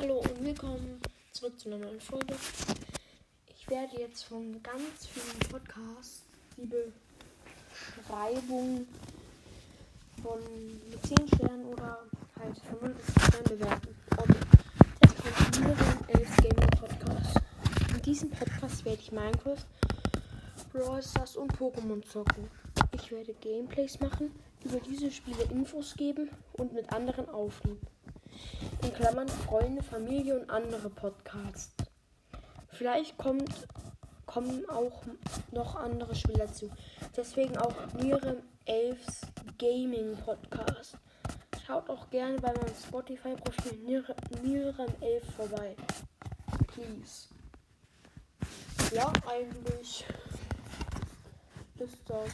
Hallo und willkommen zurück zu einer neuen Folge. Ich werde jetzt von ganz vielen Podcasts die Beschreibung von mit 10 Sternen oder halt von 0 bis 10 bewerten. Okay. Das kommt wieder den 11 Gaming Podcast. In diesem Podcast werde ich Minecraft, Brawl Stars und Pokémon zocken. Ich werde Gameplays machen, über diese Spiele Infos geben und mit anderen aufnehmen in Klammern Freunde, Familie und andere Podcasts. Vielleicht kommt, kommen auch noch andere Spiele dazu. Deswegen auch Nirem Elfs Gaming Podcast. Schaut auch gerne bei meinem Spotify-Profil Nirem Elf vorbei. Please. Ja, eigentlich ist das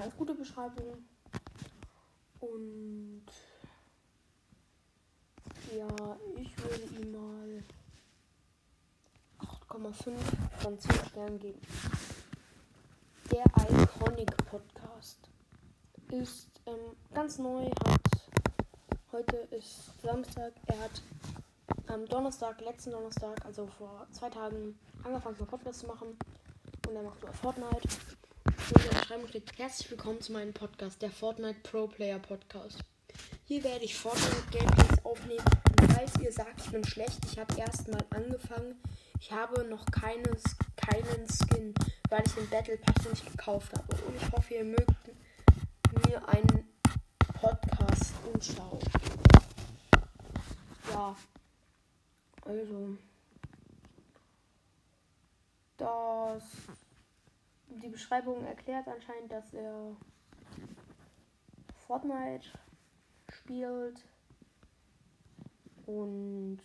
eine gute Beschreibung. Und ja, ich würde ihm mal 8,5 von 10 Sternen geben. Der Iconic Podcast ist ähm, ganz neu, hat heute ist Samstag, er hat am Donnerstag, letzten Donnerstag, also vor zwei Tagen, angefangen, einen Podcast zu machen. Und er macht über Fortnite. Und er schreibt steht, herzlich willkommen zu meinem Podcast, der Fortnite Pro Player Podcast. Hier werde ich Fortnite Gameplays aufnehmen. Und falls ihr sagt, ich bin schlecht, ich habe erst mal angefangen. Ich habe noch keines, keinen Skin, weil ich den Battle Pass nicht gekauft habe. Und ich hoffe, ihr mögt mir einen Podcast anschauen. Ja. Also. Das. Die Beschreibung erklärt anscheinend, dass er Fortnite spielt. Und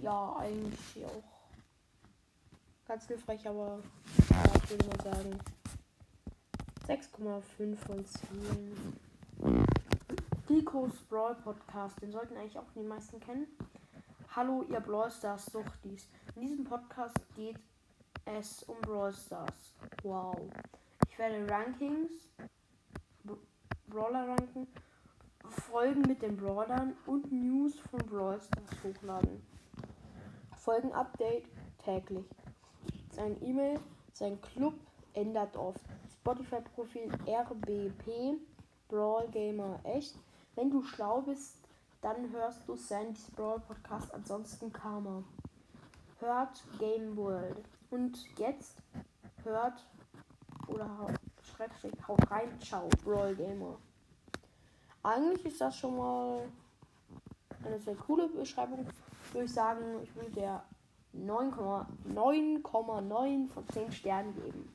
ja, eigentlich auch ganz hilfreich, aber ja, ich würde mal sagen 6,5 von 10. Dicos Brawl Podcast, den sollten eigentlich auch die meisten kennen. Hallo, ihr Brawl Stars Suchtis. In diesem Podcast geht es um Brawl Stars. Wow. Ich werde Rankings, Brawler ranken Folgen mit den Brawlern und News von Brawl Stars hochladen. Folgen-Update täglich. Sein E-Mail, sein Club ändert oft. Spotify-Profil RBP, Brawl Gamer echt. Wenn du schlau bist, dann hörst du Sandys Brawl Podcast, ansonsten Karma. Hört Game World. Und jetzt hört oder schreibt, haut rein, ciao, Brawl Gamer. Eigentlich ist das schon mal eine sehr coole Beschreibung. Würde ich sagen, ich würde der 9,9 von 10 Sternen geben.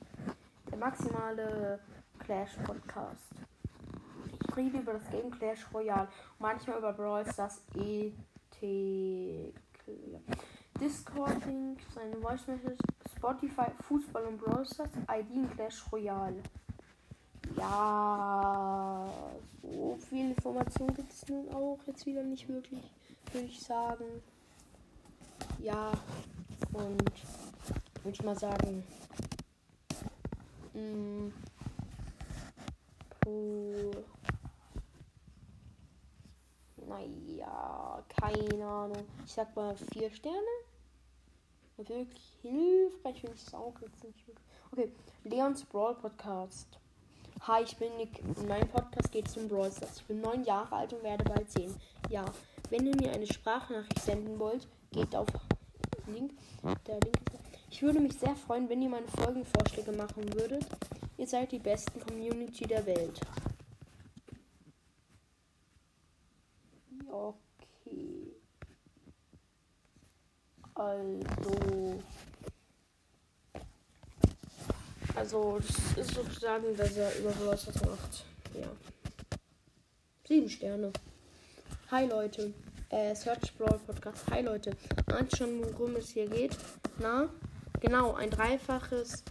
Der maximale Clash Podcast. Ich rede über das Game Clash Royale. Manchmal über Brawl Stars ET. Discord Link, seine Voice Message, Spotify, Fußball und Brawl Stars, ID Clash Royale. Ja, so viel Information gibt es nun auch jetzt wieder nicht wirklich, würde ich sagen. Ja, und würde ich mal sagen, mh, mm, naja, keine Ahnung. Ich sag mal vier Sterne. Wirklich hilfreich finde ich es auch jetzt nicht wirklich. Okay, Leons Brawl Podcast. Hi, ich bin Nick. In meinem Podcast geht es um Brawl Stars. Ich bin neun Jahre alt und werde bald zehn. Ja, wenn ihr mir eine Sprachnachricht senden wollt, geht auf Link. Der Link Ich würde mich sehr freuen, wenn ihr meine Folgenvorschläge machen würdet. Ihr seid die besten Community der Welt. Okay. Also. Also, das ist sozusagen, dass er über was macht. Ja. Sieben Sterne. Hi Leute. Äh, Search Brawl Podcast. Hi Leute. Ahnt schon, worum es hier geht? Na? Genau, ein dreifaches.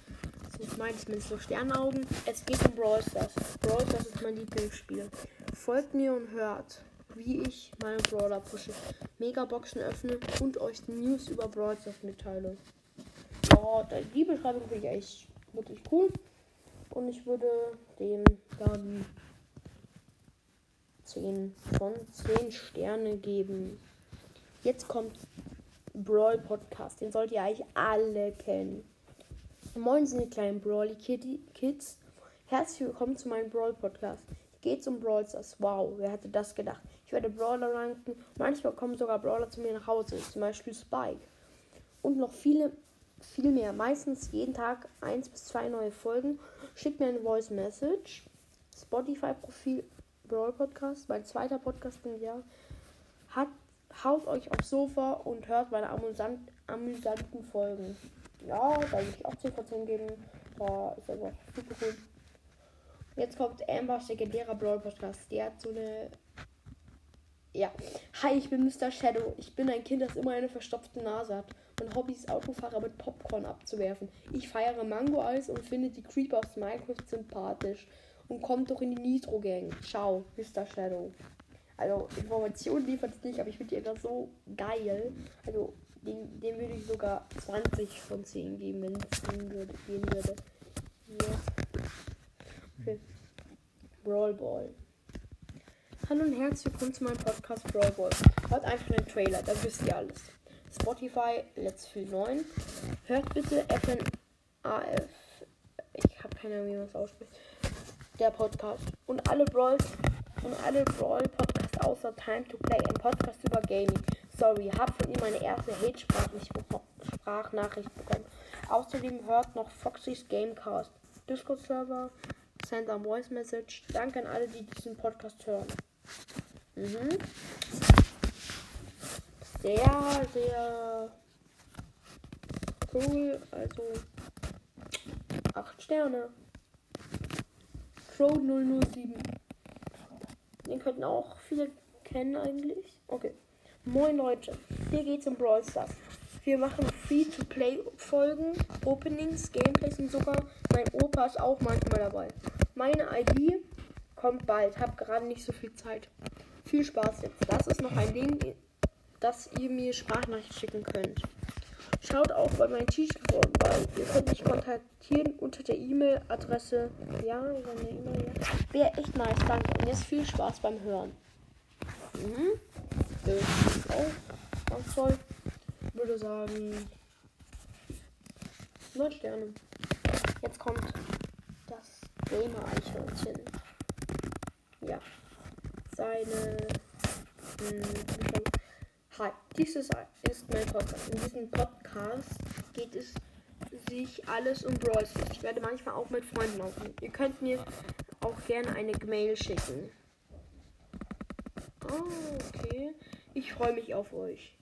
Ich meine mit so Sternaugen. Es geht um Brawl Stars. Brawl Stars ist mein Lieblingsspiel. Folgt mir und hört, wie ich meine Brawler pushe, Megaboxen öffne und euch News über Brawl Stars mitteile. Oh, die Beschreibung finde ich echt wirklich cool. Und ich würde dem dann 10 von 10 Sterne geben. Jetzt kommt Brawl Podcast. Den sollt ihr eigentlich alle kennen. Moin, sind die kleinen Brawly Kids. Herzlich willkommen zu meinem Brawl Podcast. Geht's um Brawl Stars. Wow, wer hätte das gedacht? Ich werde Brawler ranken. Manchmal kommen sogar Brawler zu mir nach Hause. Zum Beispiel Spike. Und noch viele, viel mehr. Meistens jeden Tag eins bis zwei neue Folgen. Schickt mir eine Voice Message. Spotify-Profil Brawl Podcast, mein zweiter Podcast im Jahr. Hat, haut euch aufs Sofa und hört meine amüsant, amüsanten Folgen. Ja, da würde ich auch 10 von 10 geben. Da ist einfach super cool. Jetzt kommt Ambers legendärer Brawl Podcast. Der hat so eine. Ja. Hi, ich bin Mr. Shadow. Ich bin ein Kind, das immer eine verstopfte Nase hat. Mein Hobby ist Autofahrer mit Popcorn abzuwerfen. Ich feiere Mango-Eis und finde die Creeper aus Minecraft sympathisch. Und kommt doch in die Nitro-Gang. Ciao, Mr. Shadow. Also, Informationen liefert es nicht, aber ich finde die einfach so geil. Also, dem, dem würde ich sogar 20 von 10 geben, wenn es gehen würde. Gehen. Okay. Brawl Ball. Hallo und herzlich willkommen zu meinem Podcast Brawl Ball. Hört einfach den Trailer, da wisst ihr alles. Spotify, Let's Feel 9. Hört bitte FNAF. Ich habe keine Ahnung, wie man es ausspricht. Der Podcast. Und alle Brawls und alle Brawl Podcasts außer Time to Play. Ein Podcast über Gaming. Sorry, hab von ihm meine erste Hate-Sprachnachricht bekommen. Außerdem hört noch Foxys Gamecast. Discord-Server, send a voice message. Danke an alle, die diesen Podcast hören. Mhm. Sehr, sehr cool. Also 8 Sterne. Crow 007. Den könnten auch viele kennen eigentlich. Okay. Moin Leute, hier geht's um Brawl Stars. Wir machen Free-to-Play-Folgen, Openings, Gameplays und sogar mein Opa ist auch manchmal dabei. Meine ID kommt bald, hab gerade nicht so viel Zeit. Viel Spaß jetzt. Das ist noch ein Ding, dass ihr mir Sprachnachricht schicken könnt. Schaut auch bei meinem T-Shirt vorbei. Ihr könnt mich kontaktieren unter der E-Mail-Adresse. Ja, über eine E-Mail. Ja. Wäre echt nice, danke. Und jetzt viel Spaß beim Hören. Mhm. Das ist auch ganz toll. Würde sagen. 9 Sterne. Jetzt kommt das Gamer-Eichhörnchen. Ja. Seine. Hm, Hi, dieses ist mein Podcast. In diesem Podcast geht es sich alles um Brawl Stars. Ich werde manchmal auch mit Freunden aufnehmen. Ihr könnt mir auch gerne eine Mail schicken. Oh, okay. Ich freue mich auf euch.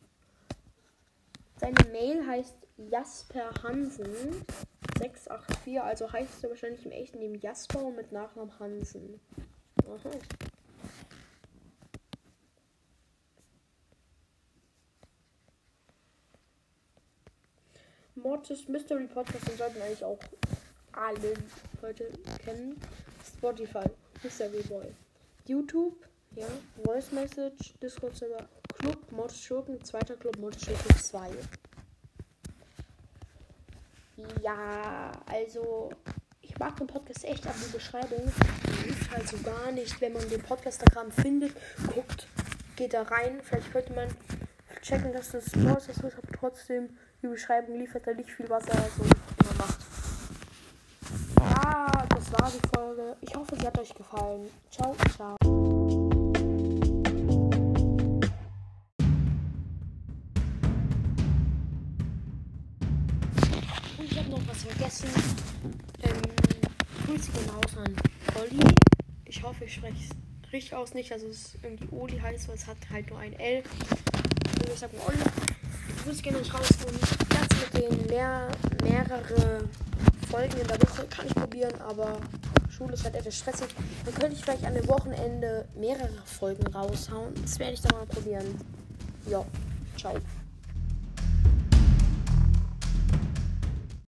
Seine Mail heißt Jasper Hansen 684, also heißt er wahrscheinlich im echten Leben Jasper und mit Nachnamen Hansen. Aha. Mortis Mystery Podcast den sollten eigentlich auch alle Leute kennen. Spotify, Mystery Boy. YouTube, ja, Voice Message, Discord Server, Club, Mortis Schurken, zweiter Club, Mortis Schurken 2. Ja, also ich mag den Podcast echt, aber die Beschreibung ist halt so gar nicht. Wenn man den Podcastagram findet, guckt, geht da rein. Vielleicht könnte man checken, dass das Mortis ist, aber trotzdem die Beschreibung liefert da nicht viel, was er so immer macht. Ja, das war die Folge. Ich hoffe, sie hat euch gefallen. Ciao, ciao. Und ich habe noch was vergessen. Ähm, Grüße gehen raus an Olli. Ich hoffe, ich spreche es richtig aus. Nicht, dass es irgendwie Oli heißt, weil es hat halt nur ein L. Also ich sage Olli. Grüße gehen raus und das mit den mehr, mehrere Folgen in der Woche kann ich probieren, aber Schule ist halt etwas stressig. Dann könnte ich vielleicht an dem Wochenende mehrere Folgen raushauen. Das werde ich dann mal probieren. Ja, ciao.